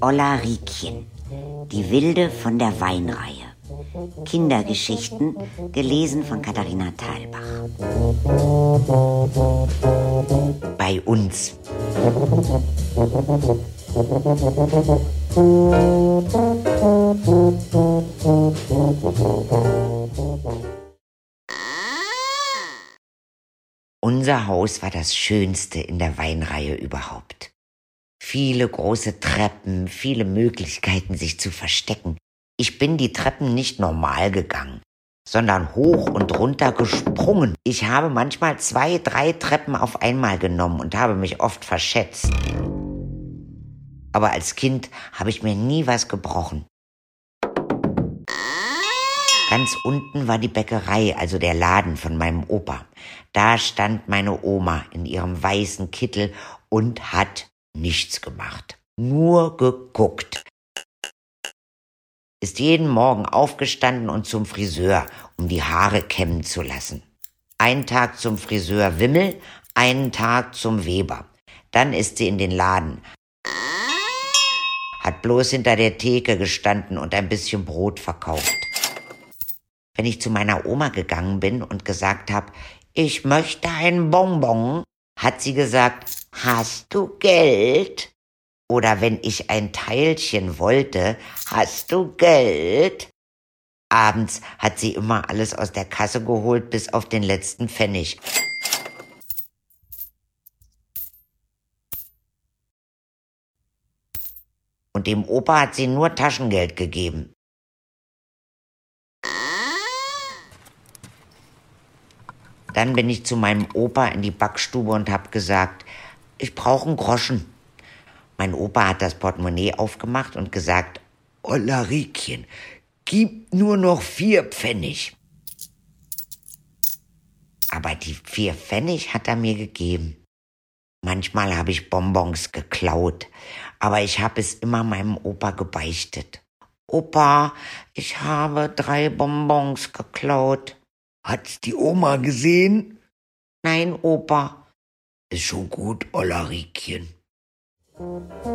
Olla Riekchen, die Wilde von der Weinreihe. Kindergeschichten, gelesen von Katharina Thalbach. Bei uns. Unser Haus war das schönste in der Weinreihe überhaupt. Viele große Treppen, viele Möglichkeiten, sich zu verstecken. Ich bin die Treppen nicht normal gegangen, sondern hoch und runter gesprungen. Ich habe manchmal zwei, drei Treppen auf einmal genommen und habe mich oft verschätzt. Aber als Kind habe ich mir nie was gebrochen. Ganz unten war die Bäckerei, also der Laden von meinem Opa. Da stand meine Oma in ihrem weißen Kittel und hat nichts gemacht. Nur geguckt. Ist jeden Morgen aufgestanden und zum Friseur, um die Haare kämmen zu lassen. Ein Tag zum Friseur Wimmel, einen Tag zum Weber. Dann ist sie in den Laden, hat bloß hinter der Theke gestanden und ein bisschen Brot verkauft. Wenn ich zu meiner Oma gegangen bin und gesagt habe, ich möchte ein Bonbon, hat sie gesagt, hast du Geld? Oder wenn ich ein Teilchen wollte, hast du Geld? Abends hat sie immer alles aus der Kasse geholt bis auf den letzten Pfennig. Und dem Opa hat sie nur Taschengeld gegeben. Dann bin ich zu meinem Opa in die Backstube und habe gesagt, ich brauche einen Groschen. Mein Opa hat das Portemonnaie aufgemacht und gesagt, Olla Riekchen, gib nur noch vier Pfennig. Aber die vier Pfennig hat er mir gegeben. Manchmal habe ich Bonbons geklaut, aber ich habe es immer meinem Opa gebeichtet. Opa, ich habe drei Bonbons geklaut. Hat's die Oma gesehen? Nein, Opa. Ist schon gut, Ollerikchen. Musik